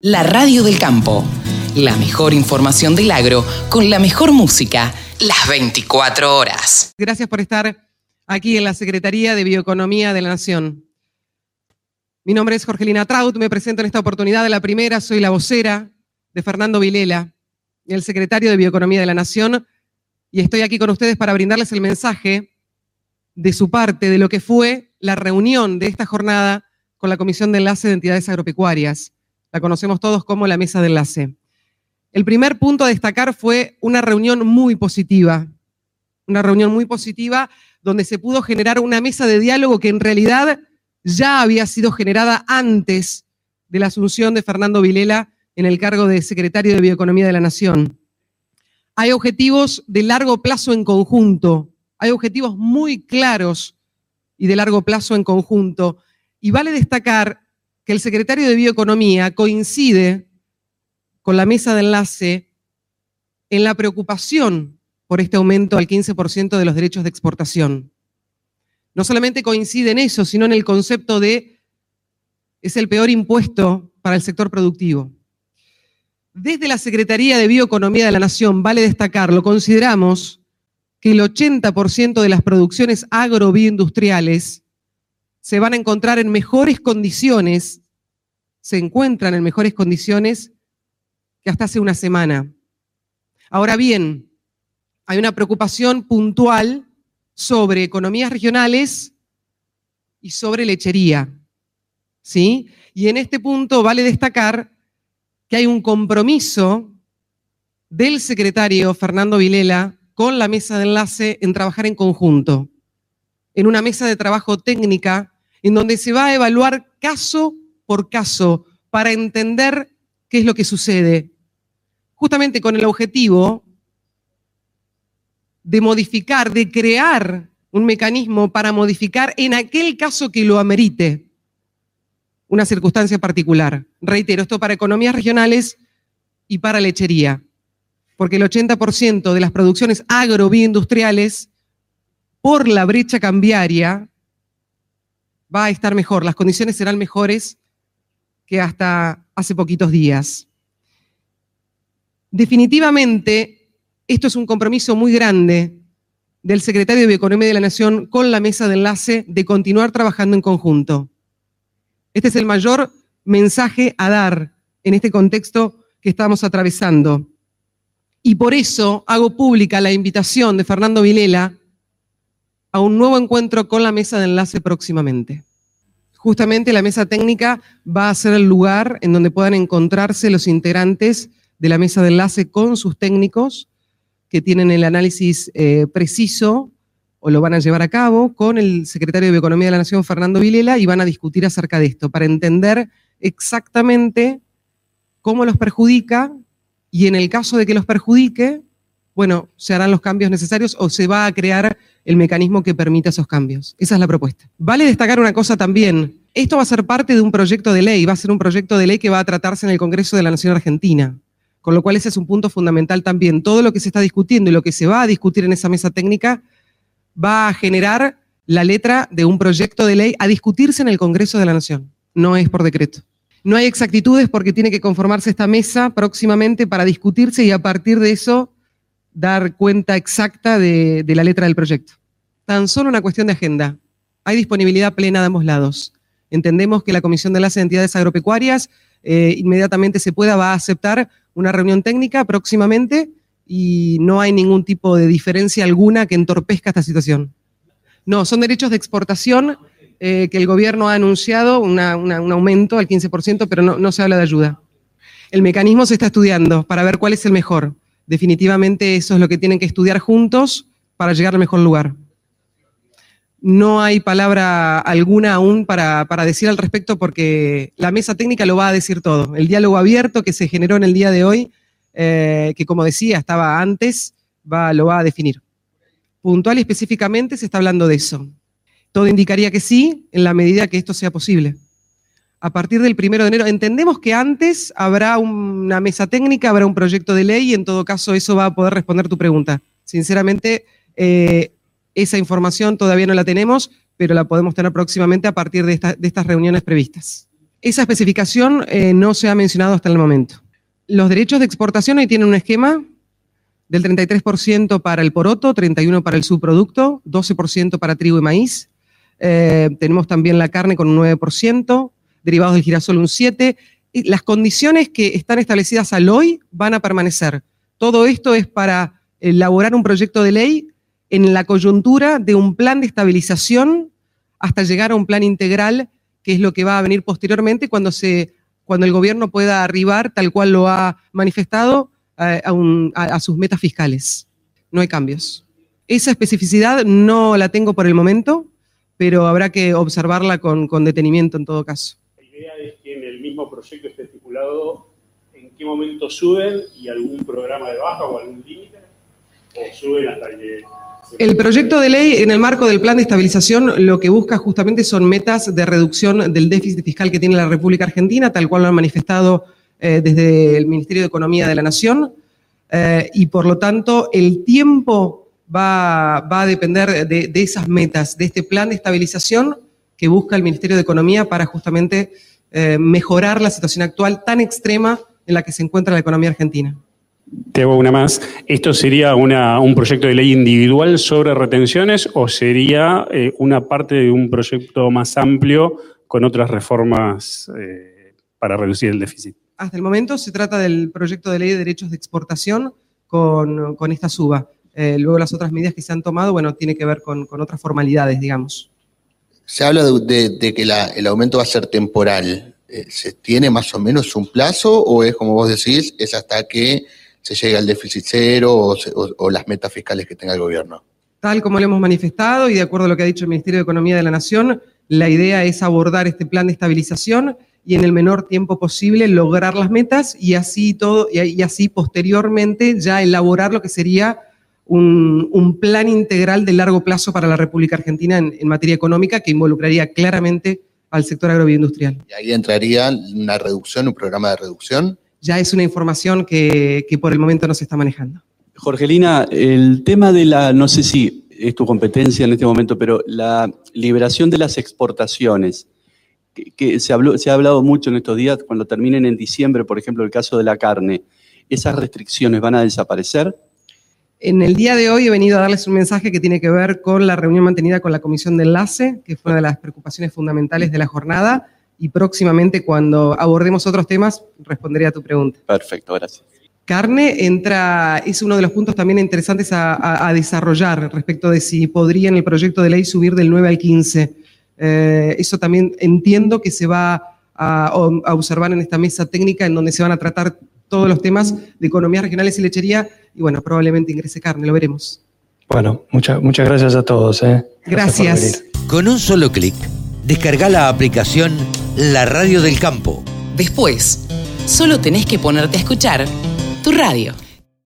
La radio del campo. La mejor información del agro con la mejor música las 24 horas. Gracias por estar aquí en la Secretaría de Bioeconomía de la Nación. Mi nombre es Jorgelina Traut, me presento en esta oportunidad de la primera, soy la vocera de Fernando Vilela, el secretario de Bioeconomía de la Nación, y estoy aquí con ustedes para brindarles el mensaje de su parte de lo que fue la reunión de esta jornada con la Comisión de Enlace de Entidades Agropecuarias la conocemos todos como la mesa de enlace. El primer punto a destacar fue una reunión muy positiva, una reunión muy positiva donde se pudo generar una mesa de diálogo que en realidad ya había sido generada antes de la asunción de Fernando Vilela en el cargo de secretario de Bioeconomía de la Nación. Hay objetivos de largo plazo en conjunto, hay objetivos muy claros y de largo plazo en conjunto. Y vale destacar que el secretario de Bioeconomía coincide con la mesa de enlace en la preocupación por este aumento al 15% de los derechos de exportación. No solamente coincide en eso, sino en el concepto de es el peor impuesto para el sector productivo. Desde la Secretaría de Bioeconomía de la Nación, vale destacarlo, consideramos que el 80% de las producciones agrobioindustriales se van a encontrar en mejores condiciones, se encuentran en mejores condiciones que hasta hace una semana. Ahora bien, hay una preocupación puntual sobre economías regionales y sobre lechería. ¿Sí? Y en este punto vale destacar que hay un compromiso del secretario Fernando Vilela con la mesa de enlace en trabajar en conjunto, en una mesa de trabajo técnica en donde se va a evaluar caso por caso para entender qué es lo que sucede, justamente con el objetivo de modificar, de crear un mecanismo para modificar en aquel caso que lo amerite una circunstancia particular. Reitero, esto para economías regionales y para lechería, porque el 80% de las producciones agrobioindustriales, por la brecha cambiaria, va a estar mejor, las condiciones serán mejores que hasta hace poquitos días. Definitivamente, esto es un compromiso muy grande del secretario de Bioeconomía de la Nación con la mesa de enlace de continuar trabajando en conjunto. Este es el mayor mensaje a dar en este contexto que estamos atravesando. Y por eso hago pública la invitación de Fernando Vilela a un nuevo encuentro con la mesa de enlace próximamente. Justamente la mesa técnica va a ser el lugar en donde puedan encontrarse los integrantes de la mesa de enlace con sus técnicos que tienen el análisis eh, preciso o lo van a llevar a cabo con el secretario de Bioeconomía de la Nación, Fernando Vilela, y van a discutir acerca de esto para entender exactamente cómo los perjudica y en el caso de que los perjudique, bueno, se harán los cambios necesarios o se va a crear el mecanismo que permita esos cambios. Esa es la propuesta. Vale destacar una cosa también. Esto va a ser parte de un proyecto de ley, va a ser un proyecto de ley que va a tratarse en el Congreso de la Nación Argentina. Con lo cual ese es un punto fundamental también. Todo lo que se está discutiendo y lo que se va a discutir en esa mesa técnica va a generar la letra de un proyecto de ley a discutirse en el Congreso de la Nación. No es por decreto. No hay exactitudes porque tiene que conformarse esta mesa próximamente para discutirse y a partir de eso dar cuenta exacta de, la letra del proyecto. Tan solo una cuestión de agenda. Hay disponibilidad plena de ambos lados. Entendemos que la Comisión de las Entidades Agropecuarias eh, inmediatamente se pueda, va a aceptar una reunión técnica próximamente y no hay ningún tipo de diferencia alguna que entorpezca esta situación. No, son derechos de exportación eh, que el gobierno ha anunciado un aumento al 15%, pero no se habla de ayuda. El mecanismo se está estudiando para ver cuál es el mejor definitivamente eso es lo que tienen que estudiar juntos para llegar al mejor lugar. No hay palabra alguna aún para, decir al respecto porque la mesa técnica lo va a decir todo. El diálogo abierto que se generó en el día de hoy, eh, que como decía estaba antes, va, lo va a definir. Puntual y específicamente se está hablando de eso. Todo indicaría que sí, en la medida que esto sea posible a partir del primero de enero. Entendemos que antes habrá una mesa técnica, habrá un proyecto de ley y en todo caso eso va a poder responder tu pregunta. Sinceramente, eh, esa información todavía no la tenemos, pero la podemos tener próximamente a partir de, estas reuniones previstas. Esa especificación eh, no se ha mencionado hasta el momento. Los derechos de exportación hoy tienen un esquema del 33% para el poroto, 31% para el subproducto, 12% para trigo y maíz. Eh, tenemos también la carne con un 9%, derivados del girasol un 7%. Y las condiciones que están establecidas al hoy van a permanecer. Todo esto es para elaborar un proyecto de ley en la coyuntura de un plan de estabilización hasta llegar a un plan integral, que es lo que va a venir posteriormente cuando, el gobierno pueda arribar, tal cual lo ha manifestado, a, sus metas fiscales. No hay cambios. Esa especificidad no la tengo por el momento, pero habrá que observarla con detenimiento en todo caso. Idea es que en el mismo proyecto esté estipulado en qué momento suben y algún programa de baja o algún límite, o suben hasta que el proyecto de ley en el marco del plan de estabilización lo que busca justamente son metas de reducción del déficit fiscal que tiene la República Argentina, tal cual lo han manifestado eh, desde el Ministerio de Economía de la Nación, eh, y por lo tanto el tiempo va, a depender de, esas metas, de este plan de estabilización que busca el Ministerio de Economía para justamente eh, mejorar la situación actual tan extrema en la que se encuentra la economía argentina. Te hago una más. ¿Esto sería un proyecto de ley individual sobre retenciones o sería eh, una parte de un proyecto más amplio con otras reformas eh, para reducir el déficit? Hasta el momento se trata del proyecto de ley de derechos de exportación con, esta suba. Eh, luego las otras medidas que se han tomado, bueno, tiene que ver con, otras formalidades, digamos. Se habla de, que el aumento va a ser temporal. ¿Se tiene más o menos un plazo o es, como vos decís, es hasta que se llega al déficit cero o, las metas fiscales que tenga el gobierno. Tal como lo hemos manifestado y de acuerdo a lo que ha dicho el Ministerio de Economía de la Nación, la idea es abordar este plan de estabilización y en el menor tiempo posible lograr las metas y así todo y así posteriormente ya elaborar lo que sería un, plan integral de largo plazo para la República Argentina en, en materia económica que involucraría claramente al sector agroindustrial. Y ahí entraría una reducción, un programa de reducción ya es una información que, por el momento no se está manejando. Jorgelina, el tema de la, no sé si es tu competencia en este momento, pero la liberación de las exportaciones, que, se, habló, se ha hablado mucho en estos días, cuando terminen en diciembre, por ejemplo, el caso de la carne, ¿esas restricciones van a desaparecer? En el día de hoy he venido a darles un mensaje que tiene que ver con la reunión mantenida con la Comisión de Enlace, que fue una de las preocupaciones fundamentales de la jornada y próximamente cuando abordemos otros temas responderé a tu pregunta. Perfecto, gracias. Carne entra, es uno de los puntos también interesantes a, desarrollar respecto de si podría en el proyecto de ley subir del 9 al 15. Eh, eso también entiendo que se va a, observar en esta mesa técnica en donde se van a tratar todos los temas de economías regionales y lechería y bueno, probablemente ingrese carne, lo veremos. Bueno, muchas muchas gracias a todos. Eh. Gracias. Con un solo clic, descarga la aplicación la radio del campo. Después, solo tenés que ponerte a escuchar tu radio.